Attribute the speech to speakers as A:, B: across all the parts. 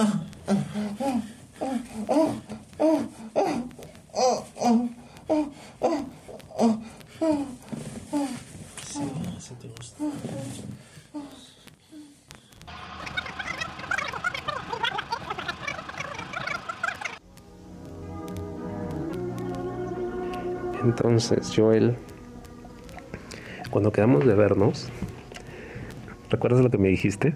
A: Oh. Entonces, Joel, cuando quedamos de vernos, ¿recuerdas lo que me dijiste?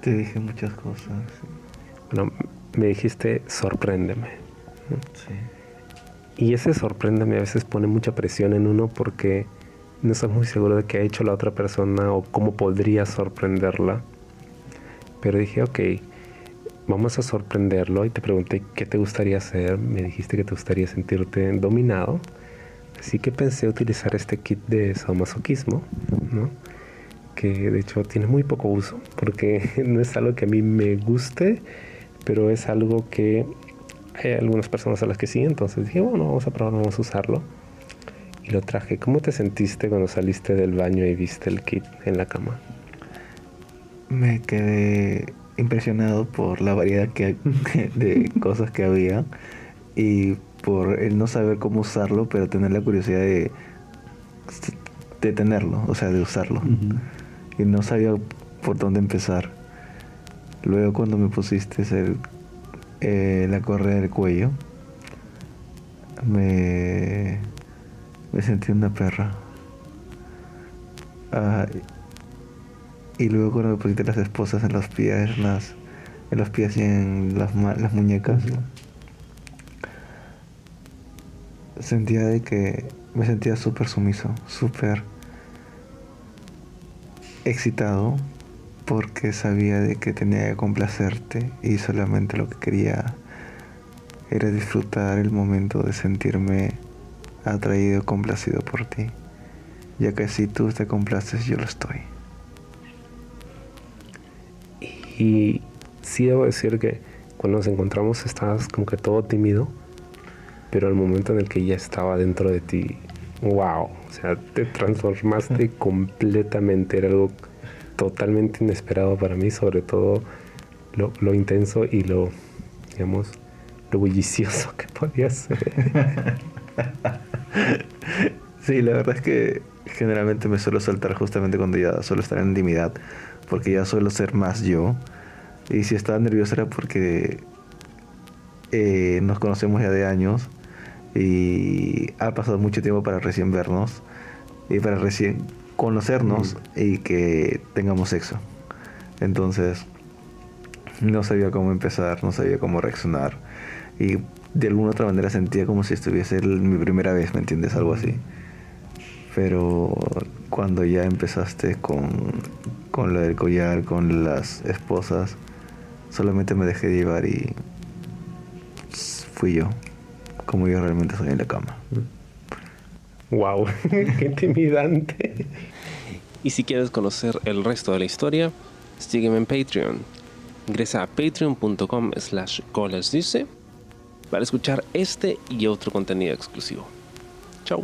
B: Te dije muchas cosas.
A: Bueno, me dijiste sorpréndeme.
B: Sí.
A: Y ese sorpréndeme a veces pone mucha presión en uno porque no estás muy seguro de qué ha hecho la otra persona o cómo podría sorprenderla. Pero dije, ok, vamos a sorprenderlo y te pregunté qué te gustaría hacer. Me dijiste que te gustaría sentirte dominado. Así que pensé utilizar este kit de sadomasoquismo, ¿no? que de hecho tiene muy poco uso porque no es algo que a mí me guste, pero es algo que hay algunas personas a las que sí, entonces dije, bueno, vamos a probar, vamos a usarlo. Y lo traje. ¿Cómo te sentiste cuando saliste del baño y viste el kit en la cama?
B: Me quedé impresionado por la variedad que, de cosas que había y por el no saber cómo usarlo, pero tener la curiosidad de, de tenerlo, o sea, de usarlo. Y no sabía por dónde empezar. Luego cuando me pusiste el, eh, la correa del cuello, me, me sentí una perra. Ah, y luego cuando me pusiste las esposas en los pies, en, los pies y en las, las muñecas, sentía de que me sentía súper sumiso, súper excitado porque sabía de que tenía que complacerte y solamente lo que quería era disfrutar el momento de sentirme atraído, complacido por ti, ya que si tú te complaces yo lo estoy.
A: Y sí debo decir que cuando nos encontramos estabas como que todo tímido, pero el momento en el que ya estaba dentro de ti, wow, o sea, te transformaste completamente, era algo totalmente inesperado para mí, sobre todo lo, intenso y lo, digamos, lo bullicioso que podía ser.
B: sí, la verdad es que generalmente me suelo saltar justamente cuando ya suelo estar en intimidad, porque ya suelo ser más yo. Y si estaba nervioso era porque eh, nos conocemos ya de años y ha pasado mucho tiempo para recién vernos y para recién conocernos y que tengamos sexo. Entonces, no sabía cómo empezar, no sabía cómo reaccionar y de alguna otra manera sentía como si estuviese mi primera vez, ¿me entiendes? Algo así. Pero cuando ya empezaste con, con lo del collar, con las esposas, solamente me dejé llevar y fui yo, como yo realmente soy en la cama.
A: ¡Wow! ¡Qué intimidante!
C: Y si quieres conocer el resto de la historia, sígueme en Patreon. Ingresa a patreon.com slash dice para escuchar este y otro contenido exclusivo. Chao.